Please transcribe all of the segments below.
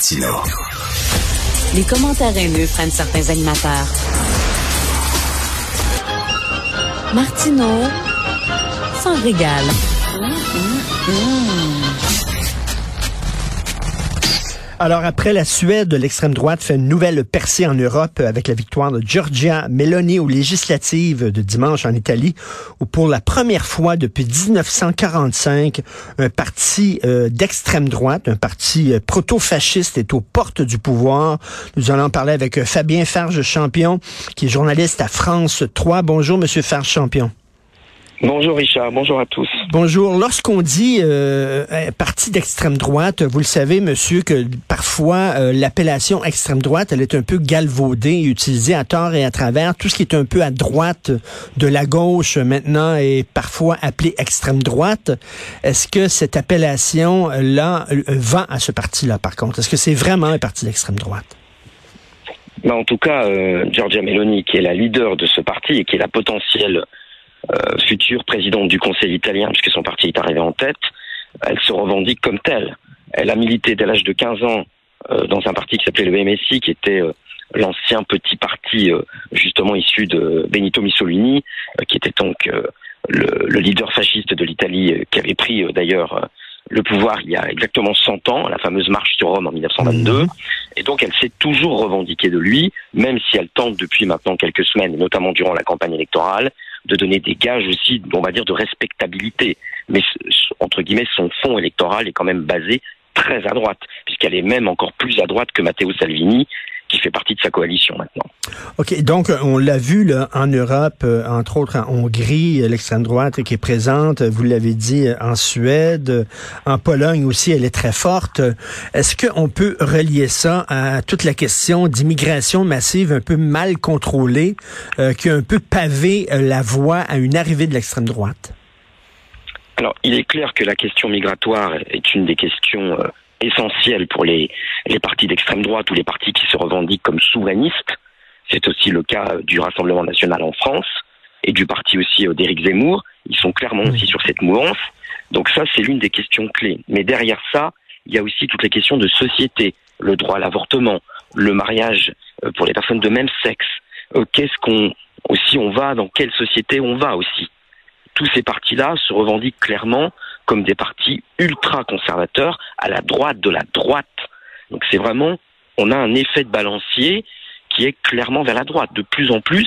Martino. Les commentaires haineux prennent certains animateurs. Martino s'en régale. Alors, après la Suède, l'extrême droite fait une nouvelle percée en Europe avec la victoire de Giorgia Meloni aux législatives de dimanche en Italie, où pour la première fois depuis 1945, un parti euh, d'extrême droite, un parti euh, proto-fasciste est aux portes du pouvoir. Nous allons parler avec euh, Fabien Farge-Champion, qui est journaliste à France 3. Bonjour, Monsieur Farge-Champion. Bonjour Richard, bonjour à tous. Bonjour. Lorsqu'on dit euh, parti d'extrême droite, vous le savez, monsieur, que parfois euh, l'appellation extrême droite, elle est un peu galvaudée, utilisée à tort et à travers. Tout ce qui est un peu à droite de la gauche maintenant est parfois appelé extrême droite. Est-ce que cette appellation-là euh, vend à ce parti-là, par contre? Est-ce que c'est vraiment un parti d'extrême droite? Ben, en tout cas, euh, Giorgia Meloni, qui est la leader de ce parti et qui est la potentielle future présidente du Conseil italien, puisque son parti est arrivé en tête, elle se revendique comme telle. Elle a milité dès l'âge de 15 ans euh, dans un parti qui s'appelait le MSI, qui était euh, l'ancien petit parti justement issu de Benito Mussolini, qui était donc le, le, leader fasciste de l'Italie, qui avait pris d'ailleurs le pouvoir il y a exactement 100 ans, la fameuse marche sur Rome en 1922. Et donc elle s'est toujours revendiquée de lui, même si elle tente depuis maintenant quelques semaines, notamment durant la campagne électorale, de donner des gages aussi, on va dire, de respectabilité. Mais entre guillemets, son fond électoral est quand même basé très à droite, puisqu'elle est même encore plus à droite que Matteo Salvini, qui fait partie de sa coalition maintenant. OK, donc on l'a vu là, en Europe, euh, entre autres en Hongrie, l'extrême droite qui est présente, vous l'avez dit, en Suède, en Pologne aussi, elle est très forte. Est-ce qu'on peut relier ça à toute la question d'immigration massive un peu mal contrôlée, euh, qui a un peu pavé euh, la voie à une arrivée de l'extrême droite? Alors, il est clair que la question migratoire est une des questions essentiel pour les, les partis d'extrême droite ou les partis qui se revendiquent comme souverainistes. C'est aussi le cas du Rassemblement national en France et du parti aussi euh, d'Éric Zemmour. Ils sont clairement aussi sur cette mouvance. Donc ça, c'est l'une des questions clés. Mais derrière ça, il y a aussi toutes les questions de société, le droit à l'avortement, le mariage euh, pour les personnes de même sexe. Euh, qu'est-ce qu'on aussi on va dans quelle société on va aussi? Tous ces partis-là se revendiquent clairement comme des partis ultra conservateurs à la droite de la droite. Donc c'est vraiment, on a un effet de balancier qui est clairement vers la droite. De plus en plus,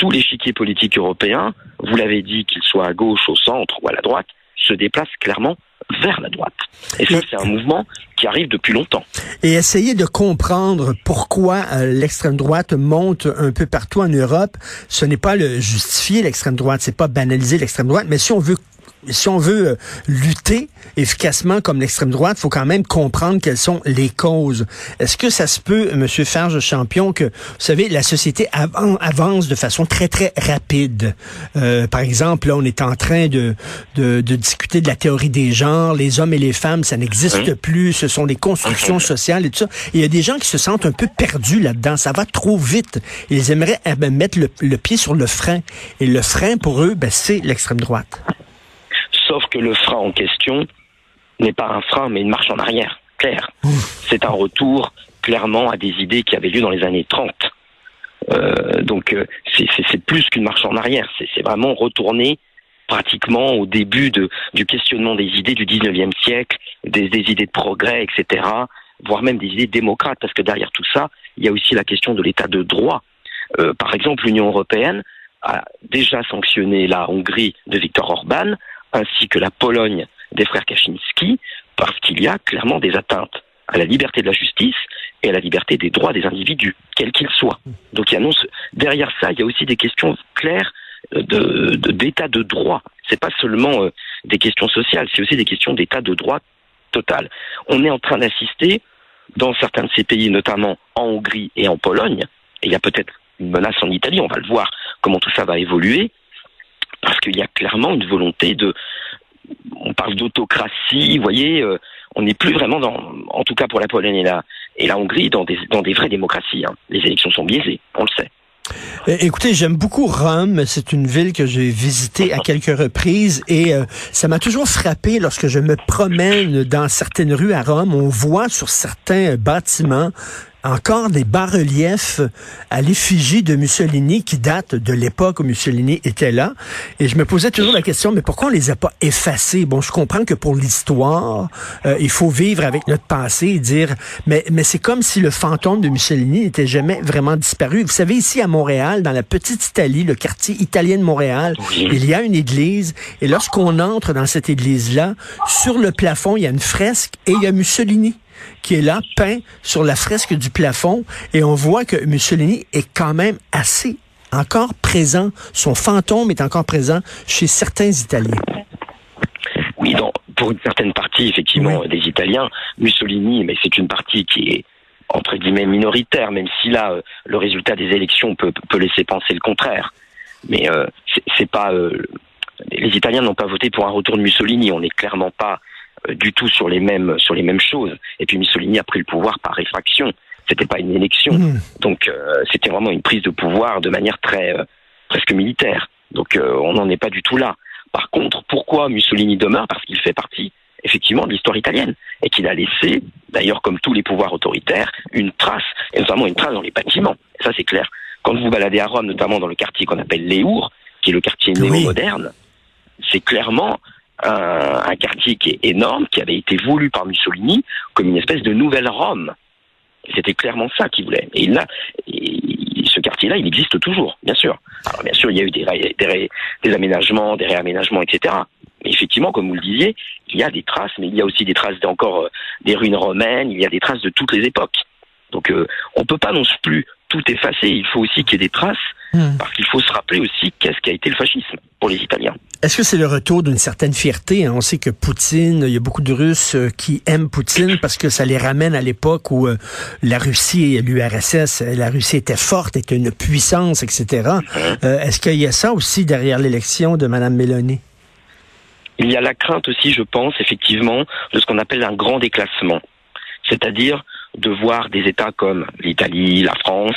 les l'échiquier politique européen, vous l'avez dit, qu'ils soient à gauche, au centre ou à la droite, se déplacent clairement vers la droite. Et ça, c'est un mouvement qui arrive depuis longtemps. Et essayer de comprendre pourquoi euh, l'extrême droite monte un peu partout en Europe, ce n'est pas le justifier l'extrême droite, c'est pas banaliser l'extrême droite, mais si on veut si on veut euh, lutter efficacement comme l'extrême droite, il faut quand même comprendre quelles sont les causes. Est-ce que ça se peut, Monsieur Farge Champion, que vous savez la société avance de façon très très rapide? Euh, par exemple, là, on est en train de, de, de discuter de la théorie des genres, les hommes et les femmes, ça n'existe plus, ce sont des constructions sociales et tout ça. il y a des gens qui se sentent un peu perdus là-dedans. Ça va trop vite. Ils aimeraient eh ben, mettre le, le, pied sur le frein. Et le frein pour eux, ben, c'est l'extrême droite. Sauf que le frein en question n'est pas un frein, mais une marche en arrière, clair. C'est un retour clairement à des idées qui avaient lieu dans les années 30. Euh, donc euh, c'est plus qu'une marche en arrière, c'est vraiment retourner pratiquement au début de, du questionnement des idées du 19e siècle, des, des, idées de progrès, etc., voire même des idées démocrates, parce que derrière tout ça, il y a aussi la question de l'état de droit. Euh, par exemple, l'Union européenne a déjà sanctionné la Hongrie de Viktor Orban ainsi que la Pologne des frères Kaczynski, parce qu'il y a clairement des atteintes à la liberté de la justice et à la liberté des droits des individus, quels qu'ils soient. Donc il y a derrière ça, il y a aussi des questions claires de, d'état de, droit. C'est pas seulement euh, des questions sociales, c'est aussi des questions d'état de droit total. On est en train d'assister dans certains de ces pays, notamment en Hongrie et en Pologne, et il y a peut-être une menace en Italie, on va le voir comment tout ça va évoluer, parce qu'il y a clairement une volonté de, on parle d'autocratie, vous voyez, euh, on n'est plus vraiment dans, en tout cas pour la Pologne et la, et la Hongrie, dans des, dans des vraies démocraties. Hein. Les élections sont biaisées, on le sait. Euh, écoutez, j'aime beaucoup Rome. C'est une ville que j'ai visitée à quelques reprises et euh, ça m'a toujours frappé lorsque je me promène dans certaines rues à Rome. On voit sur certains bâtiments encore des bas-reliefs à l'effigie de Mussolini qui datent de l'époque où Mussolini était là. Et je me posais toujours la question, mais pourquoi on les a pas effacés? Bon, je comprends que pour l'histoire, euh, il faut vivre avec notre passé et dire, mais, mais c'est comme si le fantôme de Mussolini n'était jamais vraiment disparu. Vous savez, ici à Montréal, dans la petite Italie, le quartier italien de Montréal, il y a une église. Et lorsqu'on entre dans cette église-là, sur le plafond, il y a une fresque et il y a Mussolini qui est là, peint sur la fresque du plafond, et on voit que Mussolini est quand même assez encore présent. Son fantôme est encore présent chez certains Italiens. Oui, donc, pour une certaine partie, effectivement, des Italiens, Mussolini, mais c'est une partie qui est entre guillemets minoritaire, même si là, euh, le résultat des élections peut, peut laisser penser le contraire. Mais euh, c'est pas euh, les Italiens n'ont pas voté pour un retour de Mussolini. On n'est clairement pas du tout sur les mêmes sur les mêmes choses. Et puis Mussolini a pris le pouvoir par réfraction. C'était pas une élection, mmh. donc euh, c'était vraiment une prise de pouvoir de manière très euh, presque militaire. Donc on n'en est pas du tout là. Par contre, pourquoi Mussolini demeure? Parce qu'il fait partie effectivement de l'histoire italienne et qu'il a laissé, d'ailleurs comme tous les pouvoirs autoritaires, une trace, et notamment une trace dans les bâtiments. Et ça c'est clair. Quand vous baladez à Rome, notamment dans le quartier qu'on appelle Léour, qui est le quartier néo-moderne, c'est clairement un, un, quartier qui est énorme, qui avait été voulu par Mussolini comme une espèce de nouvelle Rome. C'était clairement ça qu'il voulait. Et là, ce quartier-là, il existe toujours, bien sûr. Alors bien sûr, il y a eu des, des, aménagements, des réaménagements, etc. Mais effectivement, comme vous le disiez, il y a des traces, mais il y a aussi des traces d'encore euh, des ruines romaines, il y a des traces de toutes les époques. Donc euh, on peut pas non plus tout effacer, il faut aussi qu'il y ait des traces, hmm. parce qu'il faut se rappeler aussi qu'est-ce qu'a été le fascisme pour les Italiens. Est-ce que c'est le retour d'une certaine fierté? Hein? On sait que Poutine, il y a beaucoup de Russes euh, qui aiment Poutine parce que ça les ramène à l'époque où euh, la Russie et l'URSS, la Russie était forte, était une puissance, etc. Euh, est-ce qu'il y a ça aussi derrière l'élection de Mme Mélanie? Il y a la crainte aussi, je pense, effectivement, de ce qu'on appelle un grand déclassement. C'est-à-dire de voir des États comme l'Italie, la France,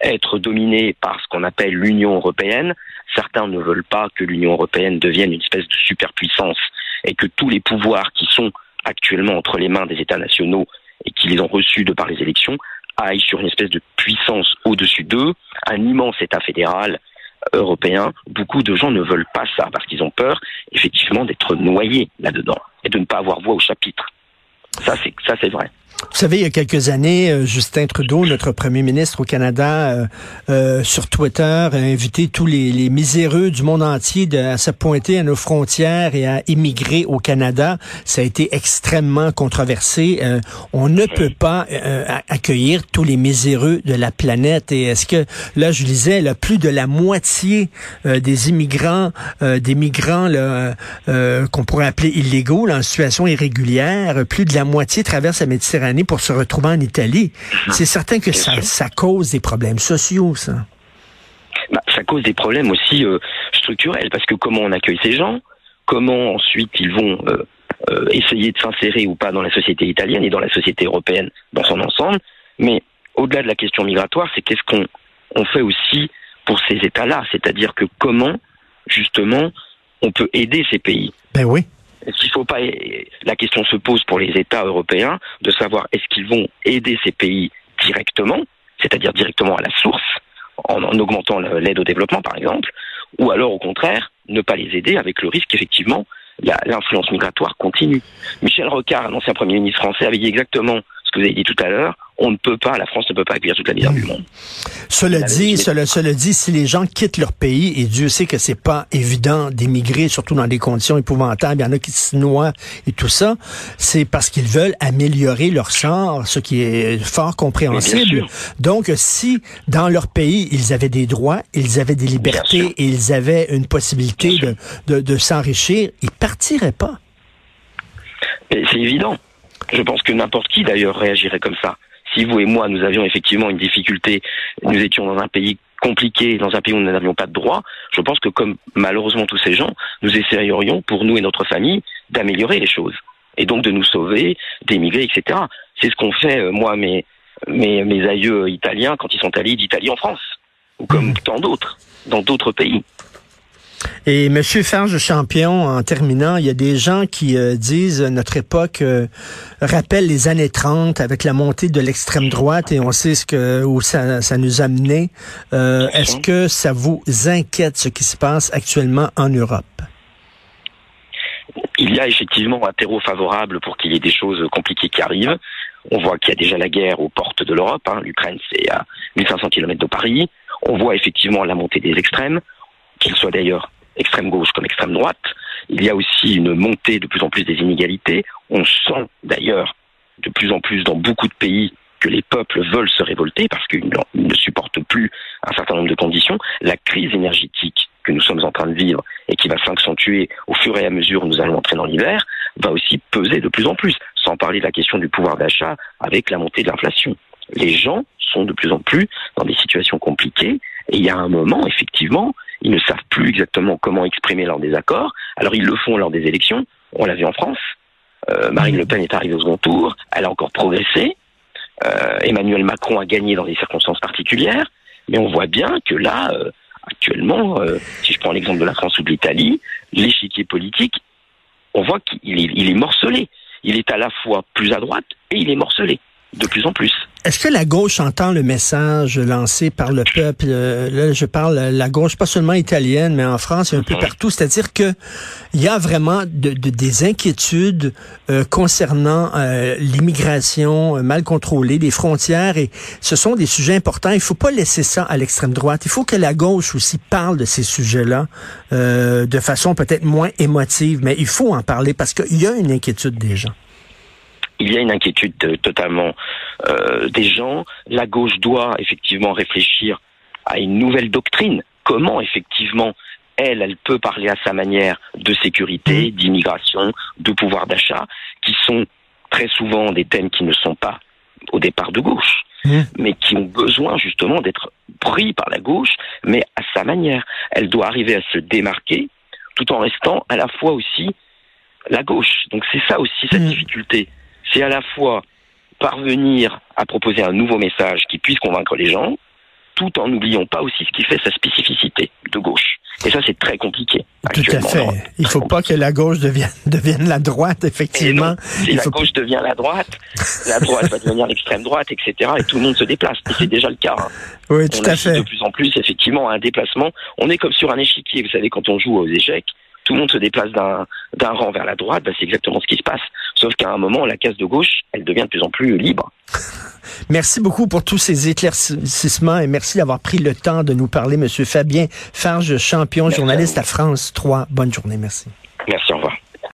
être dominés par ce qu'on appelle l'Union européenne. Certains ne veulent pas que l'Union européenne devienne une espèce de superpuissance et que tous les pouvoirs qui sont actuellement entre les mains des États nationaux et qui les ont reçus de par les élections aillent sur une espèce de puissance au-dessus d'eux, un immense État fédéral européen. Beaucoup de gens ne veulent pas ça parce qu'ils ont peur effectivement d'être noyés là-dedans et de ne pas avoir voix au chapitre. Ça, c'est ça, c'est vrai. Vous savez, il y a quelques années, euh, Justin Trudeau, notre premier ministre au Canada, euh, euh, sur Twitter, a invité tous les, les miséreux du monde entier de, à se pointer à nos frontières et à immigrer au Canada. Ça a été extrêmement controversé. on ne peut pas accueillir tous les miséreux de la planète. Et est-ce que, là, je disais, là, plus de la moitié des immigrants, des migrants qu'on pourrait appeler illégaux, là, en situation irrégulière, plus de la moitié traverse la Méditerranée pour se retrouver en Italie. C'est certain que ça, ça, cause des problèmes sociaux, ça. Bah, ça cause des problèmes aussi euh, structurels, parce que comment on accueille ces gens, comment ensuite ils vont euh, euh, essayer de s'insérer ou pas dans la société italienne et dans la société européenne dans son ensemble. Mais au-delà de la question migratoire, c'est qu'est-ce qu'on on fait aussi pour ces États-là, c'est-à-dire que comment justement on peut aider ces pays? Ben oui. Est-ce qu'il faut pas la question se pose pour les États européens de savoir est-ce qu'ils vont aider ces pays directement, c'est-à-dire directement à la source, en, augmentant l'aide au développement par exemple, ou alors au contraire ne pas les aider avec le risque effectivement l'influence migratoire continue. Michel Rocard, un ancien Premier ministre français, avait dit exactement ce que vous avez dit tout à l'heure, on ne peut pas, la France ne peut pas accueillir toute la misère du monde. Cela dit, cela, cela dit, si les gens quittent leur pays, et Dieu sait que c'est pas évident d'émigrer, surtout dans des conditions épouvantables, il y en a qui se noient et tout ça, c'est parce qu'ils veulent améliorer leur sort, ce qui est fort compréhensible. Donc, si dans leur pays, ils avaient des droits, ils avaient des libertés et ils avaient une possibilité de, de, de s'enrichir, ils partiraient pas. C'est évident. Je pense que n'importe qui d'ailleurs réagirait comme ça. Si vous et moi, nous avions effectivement une difficulté, nous étions dans un pays compliqué, dans un pays où nous n'avions pas de droit, je pense que comme malheureusement tous ces gens, nous essayerions pour nous et notre famille d'améliorer les choses et donc de nous sauver, d'émigrer, etc. C'est ce qu'ont fait euh, moi mes, mes mes aïeux italiens quand ils sont allés d'Italie en France ou comme tant d'autres dans d'autres pays. Et Monsieur Farge Champion, en terminant, il y a des gens qui euh, disent euh, notre époque euh, rappelle les années 30 avec la montée de l'extrême droite et on sait ce que où ça, ça nous a mené. Est-ce que ça vous inquiète ce qui se passe actuellement en Europe? Il y a effectivement un terreau favorable pour qu'il y ait des choses compliquées qui arrivent. On voit qu'il y a déjà la guerre aux portes de l'Europe. Hein. L'Ukraine, c'est à 1500 km de Paris. On voit effectivement la montée des extrêmes, qu'ils soient d'ailleurs extrême gauche comme extrême droite. Il y a aussi une montée de plus en plus des inégalités. On sent d'ailleurs de plus en plus dans beaucoup de pays que les peuples veulent se révolter parce qu'ils ne supportent plus un certain nombre de conditions. La crise énergétique que nous sommes en train de vivre et qui va s'accentuer au fur et à mesure où nous allons entrer dans l'hiver va aussi peser de plus en plus, sans parler de la question du pouvoir d'achat avec la montée de l'inflation. Les gens sont de plus en plus dans des situations compliquées et il y a un moment, effectivement, ils ne savent plus exactement comment exprimer leur désaccord. Alors ils le font lors des élections. On l'a vu en France. Euh, Marine Le Pen est arrivée au second tour. Elle a encore progressé. Euh, Emmanuel Macron a gagné dans des circonstances particulières. Mais on voit bien que là, euh, actuellement, si je prends l'exemple de la France ou de l'Italie, l'échiquier politique, on voit qu'il est, il est morcelé. Il est à la fois plus à droite et il est morcelé de plus en plus. Est-ce que la gauche entend le message lancé par le peuple? Euh, là, je parle la gauche, pas seulement italienne, mais en France et un peu mhm. partout. C'est-à-dire que il y a vraiment de, des inquiétudes euh, concernant euh, l'immigration mal contrôlée, les frontières, et ce sont des sujets importants. Il faut pas laisser ça à l'extrême droite. Il faut que la gauche aussi parle de ces sujets-là de façon peut-être moins émotive, mais il faut en parler parce qu'il y a une inquiétude des gens il y a une inquiétude totalement euh, des gens. La gauche doit effectivement réfléchir à une nouvelle doctrine. Comment effectivement elle, elle peut parler à sa manière de sécurité, mmh. d'immigration, de pouvoir d'achat, qui sont très souvent des thèmes qui ne sont pas au départ de gauche, mmh. mais qui ont besoin justement d'être pris par la gauche, mais à sa manière. Elle doit arriver à se démarquer tout en restant à la fois aussi la gauche. Donc c'est ça aussi cette mmh. difficulté c'est à la fois parvenir à proposer un nouveau message qui puisse convaincre les gens, tout en n'oubliant pas aussi ce qui fait sa spécificité de gauche. Et ça, c'est très compliqué. Tout à fait. Il faut pas que la gauche devienne, devienne la droite, effectivement. si la gauche devient la droite, la droite va devenir l'extrême droite, etc. Et tout le monde se déplace. Et c'est déjà le cas. Hein. Oui, tout à fait. De plus en plus, effectivement, un déplacement. On est comme sur un échiquier. Vous savez, quand on joue aux échecs, tout le monde se déplace d'un rang vers la droite, bah, c'est exactement ce qui se passe. Sauf qu'à un moment, la case de gauche, elle devient de plus en plus libre. Merci beaucoup pour tous ces éclaircissements et merci d'avoir pris le temps de nous parler, Monsieur Fabien Farge, champion, journaliste à France 3. Bonne journée, merci. Merci, au revoir.